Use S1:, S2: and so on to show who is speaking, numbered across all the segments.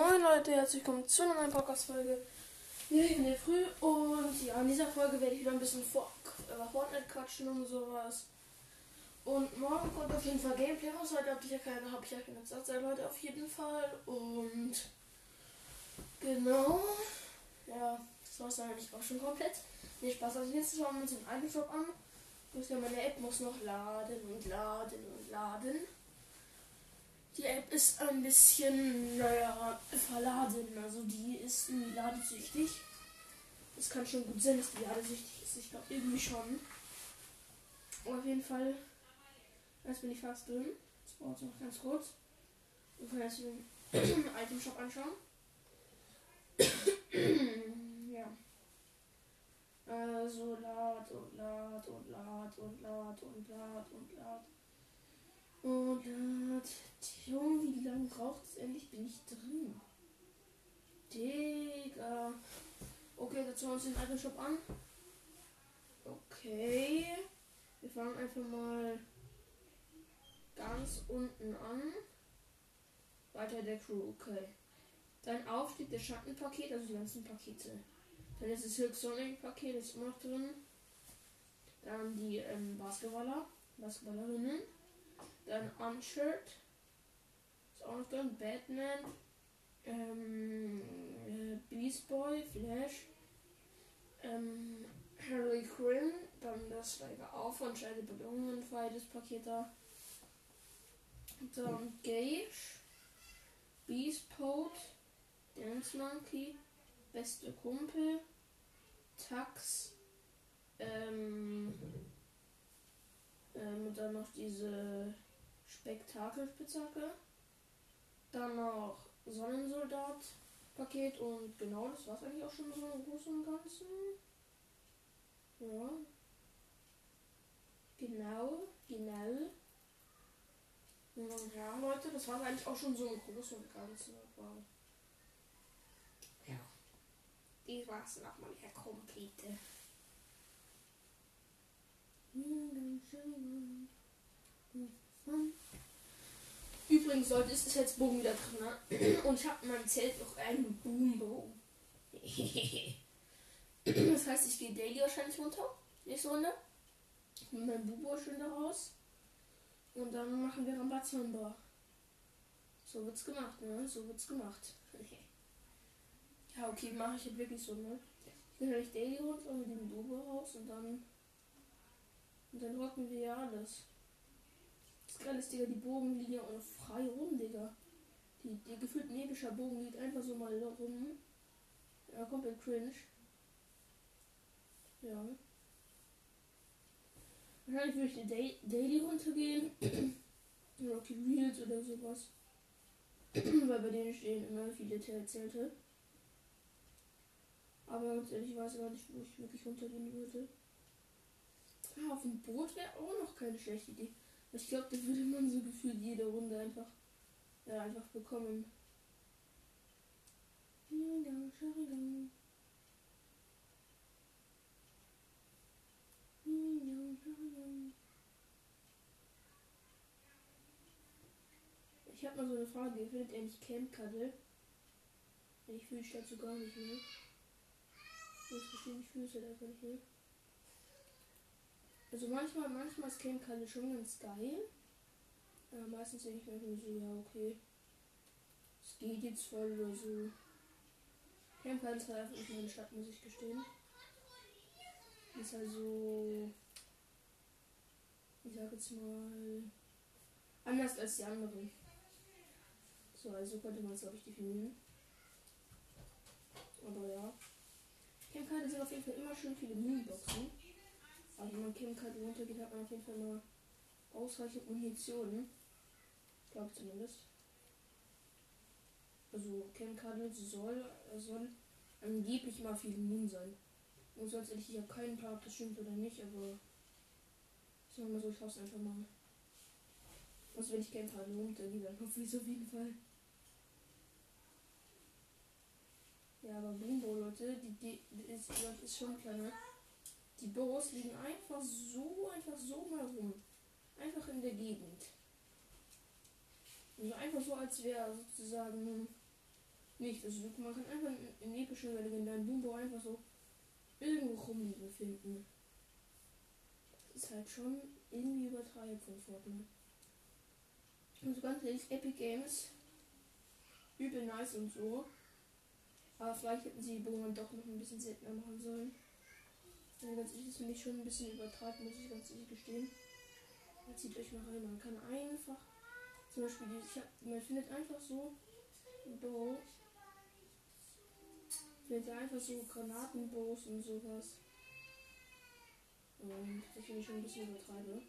S1: Moin Leute, herzlich willkommen zu einer neuen Podcast-Folge. Wir in der Früh und ja, in dieser Folge werde ich wieder ein bisschen vor, über Fortnite quatschen und sowas. Und morgen kommt auf jeden Fall Gameplay raus. Heute habe ich ja keine, habe ich ja keine Zeit, Leute, auf jeden Fall. Und genau, ja, das war es dann eigentlich auch schon komplett. Nee, Spaß, also jetzt schauen wir uns den alten Shop an. Muss ja meine App muss noch laden und laden und laden. Die App ist ein bisschen, naja, verladen. Also die ist ladesüchtig. Es kann schon gut sein, dass die ladesüchtig ist. Ich glaube irgendwie schon. Aber auf jeden Fall. Jetzt bin ich fast drin. Das braucht noch ganz kurz. Wir können jetzt den Item Shop anschauen. ja. Also lad und lad und lad und lad und lad und lad. Und lad. Junge, wie lange braucht es endlich? Bin ich drin? Digga. Okay, dazu uns den alten Shop an. Okay. Wir fangen einfach mal ganz unten an. Weiter der Crew, okay. Dann Aufstieg der Schattenpaket, also die ganzen Pakete. Dann ist das Silk Sonic Paket, ist immer noch drin. Dann die ähm, Basketballer, Basketballerinnen. Dann Unshirt. Ist auch noch drin. Batman. Ähm, äh, Beast Boy, Flash. Ähm, Harley Quinn. Dann das Steiger auf und Belohnungen für das Paket da. Dann Gage. Beast Pode. Dance Monkey. Beste Kumpel. Tax. Ähm, ähm, dann noch diese Spektakelspitzhacke. Dann noch Sonnensoldat-Paket und genau, das war es eigentlich auch schon so im Großen und Ganzen. Ja. Genau, genau. Und ja, Leute, das war eigentlich auch schon so im Großen und Ganzen. Aber ja. Die war es nochmal der komplette. Übrigens, Leute, ist jetzt Bogen wieder drin. Ne? Und ich habe in meinem Zelt noch einen Boombogen. das heißt, ich gehe daily wahrscheinlich runter. Nächste Runde. Mit meinem Bubo schön da raus. Und dann machen wir Rambazamba. So wird's gemacht, ne? So wird's gemacht. ja, okay, mache ich jetzt wirklich so, ne? Ich gehe gleich daily runter mit dem Bubo raus und dann. Und dann rocken wir ja alles. Das Geile ist, Digga, die Bogen liegen ja auch frei rum, Digga. Die, die gefühlt nebischer Bogen liegt einfach so mal rum. Ja, komplett cringe. Ja. Wahrscheinlich würde ich die Daily runtergehen. oder auch die Reels oder sowas. Weil bei denen stehen immer viele Zelte. Aber ganz ehrlich, ich weiß gar nicht, wo ich wirklich runtergehen würde. Auf dem Boot wäre auch noch keine schlechte Idee. Ich glaube, das würde man so gefühlt jede Runde einfach, ja, einfach bekommen. Ich habe mal so eine Frage. Ihr findet eigentlich Camp Cuddle? Ich fühle es dazu gar nicht mehr. Ich muss gestehen, ich fühle es halt nicht mehr. Also manchmal, manchmal ist Camp Cuddle schon ganz geil. Aber meistens denke ich mir einfach so, ja, okay. Es geht jetzt voll oder so. Camp Cuddle ist halt einfach nicht meine Stadt, muss ich gestehen. Ist also. Ich sag jetzt mal. Anders als die anderen. So, also könnte man es, glaube ich, definieren. Aber ja. Camp Cuddle sind auf jeden Fall immer schön viele Moonboxen. Aber wenn man Camp Cuddle runtergeht, hat man auf jeden Fall mal ausreichend Munition. Ich glaube zumindest. Also Cuddle soll, soll angeblich mal viel Moon sein. Und sonst ehrlich, ich habe keinen Plan, ob das stimmt oder nicht, aber sagen wir mal so, ich hoffe einfach mal. Was wenn ich Camp Cuddle runtergehe, dann hoffe ich es auf jeden Fall. Ja, aber Boombo, Leute, die, die, die ist, das ist schon klar, ne? Die Büros liegen einfach so, einfach so mal rum. Einfach in der Gegend. Also einfach so, als wäre sozusagen nicht. Also man kann einfach in epischen oder legendären Boombau einfach so irgendwo rumliegen finden. Das ist halt schon irgendwie übertreibt von Fortnite. Also ganz ehrlich, Epic Games übel nice und so. Aber vielleicht hätten sie die Bogen doch noch ein bisschen seltener machen sollen. Ja, ganz ehrlich, das finde ich schon ein bisschen übertreibt, muss ich ganz ehrlich gestehen. Jetzt zieht euch mal rein, man kann einfach, zum Beispiel, ich hab, man findet einfach so Bow. Findet einfach so Granatenbows und sowas. Und das finde ich schon ein bisschen übertreibe.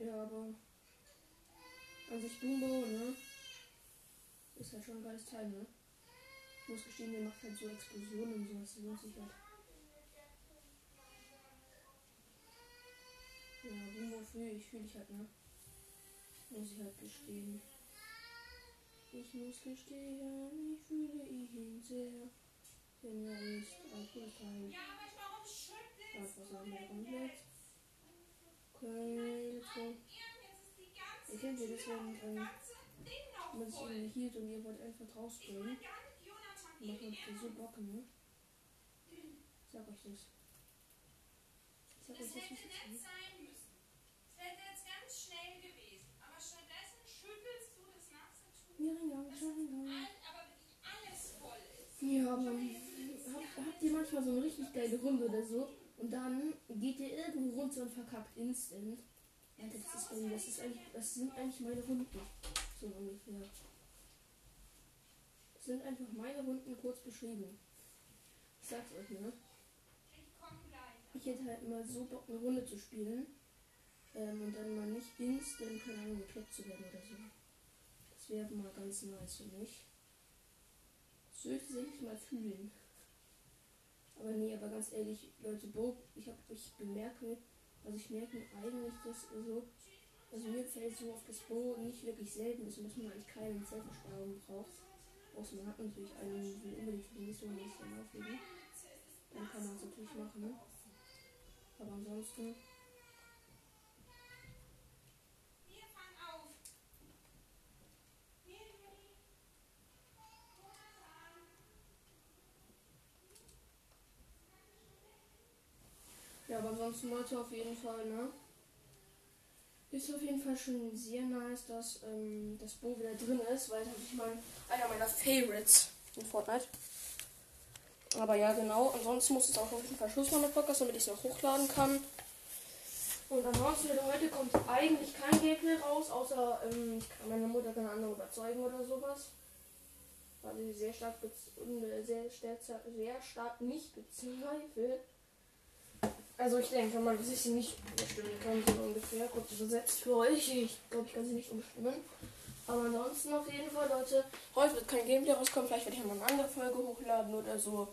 S1: Ja, aber an sich Dumbo, ne? Ist halt schon ein geiles Teil, ne? Ich muss gestehen, der macht halt so Explosionen und sowas, das lohnt sich halt. Ja, Dumbo fühle ich, fühle ich halt, ne? Muss ich halt gestehen. Ich muss gestehen, ich fühle ihn sehr. Denn er ist ein Teil.
S2: Ja, aber warum schüttelst
S1: Einfach sagen wir komplett.
S2: jetzt?
S1: Ich kennt ihr das, wenn ähm, man sich
S2: voll.
S1: irgendwie hielt und ihr wollt einfach
S2: Ich nicht Jonathan
S1: Macht man für so Bock, ne? Ich sag euch das. Ich sag
S2: Das
S1: euch das,
S2: hätte
S1: es
S2: nett sein müssen. Es wäre jetzt ganz schnell gewesen. Aber stattdessen schüttelst du das Tuch.
S1: Ja, ja, ja, ja.
S2: Aber wirklich alles voll ist.
S1: Ja, aber habt, habt ihr manchmal so eine richtig geile Runde oder so und dann geht ihr irgendwo runter und verkackt instant. Alter, das ist bei mir, das ist eigentlich, das sind eigentlich meine Runden. So ungefähr. Das sind einfach meine Runden kurz beschrieben. Ich sag's euch, ne?
S2: Ich
S1: hätte halt mal so Bock, eine Runde zu spielen. Ähm, und dann mal nicht instant, keine Ahnung, gekloppt zu werden oder so. Das wäre mal ganz nice für mich. Das würde ich mal fühlen. Aber nee, aber ganz ehrlich, Leute, Bo, ich hab, ich bemerke, also ich merke eigentlich, dass so, also mir fällt so auf das Bo nicht wirklich selten ist dass man eigentlich keine Zeitversparung braucht. Außer man hat natürlich einen, will unbedingt für die Mission nicht dann auflegen. Dann kann man es natürlich machen. Aber ansonsten, aber ansonsten Leute auf jeden Fall, ne? Ist auf jeden Fall schon sehr nice, dass ähm, das Bo wieder drin ist, weil das ist mein, einer meiner Favorites in Fortnite. Aber ja, genau. Ansonsten muss es auch auf jeden Fall Schluss machen Podcast, damit ich es noch hochladen kann. Und ansonsten, Leute, heute kommt eigentlich kein Gameplay raus, außer ähm, ich kann meine Mutter keine andere überzeugen oder sowas. Weil sie sehr stark, äh, sehr, sehr, sehr stark nicht bezweifelt. Also ich denke mal, dass ich sie nicht umstimmen kann, so ungefähr. Kurz übersetzt für euch. Ich glaube, ich kann sie nicht umstimmen. Aber ansonsten auf jeden Fall, Leute. Heute wird kein Gameplay rauskommen. Vielleicht werde ich mal eine andere Folge hochladen oder so.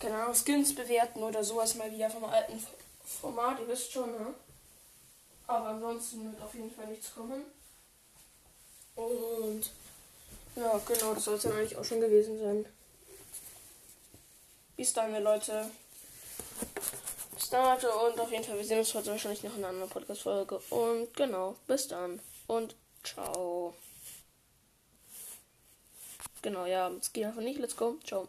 S1: Keine Ahnung, Skins bewerten oder sowas mal wieder vom alten Format. Ihr wisst schon, ne? Aber ansonsten wird auf jeden Fall nichts kommen. Und ja, genau, das soll es dann eigentlich auch schon gewesen sein. Bis dann, Leute. Leute. Und auf jeden Fall, wir sehen uns heute wahrscheinlich noch in einer anderen Podcast-Folge. Und genau, bis dann. Und ciao. Genau, ja, es geht einfach nicht. Let's go. Ciao.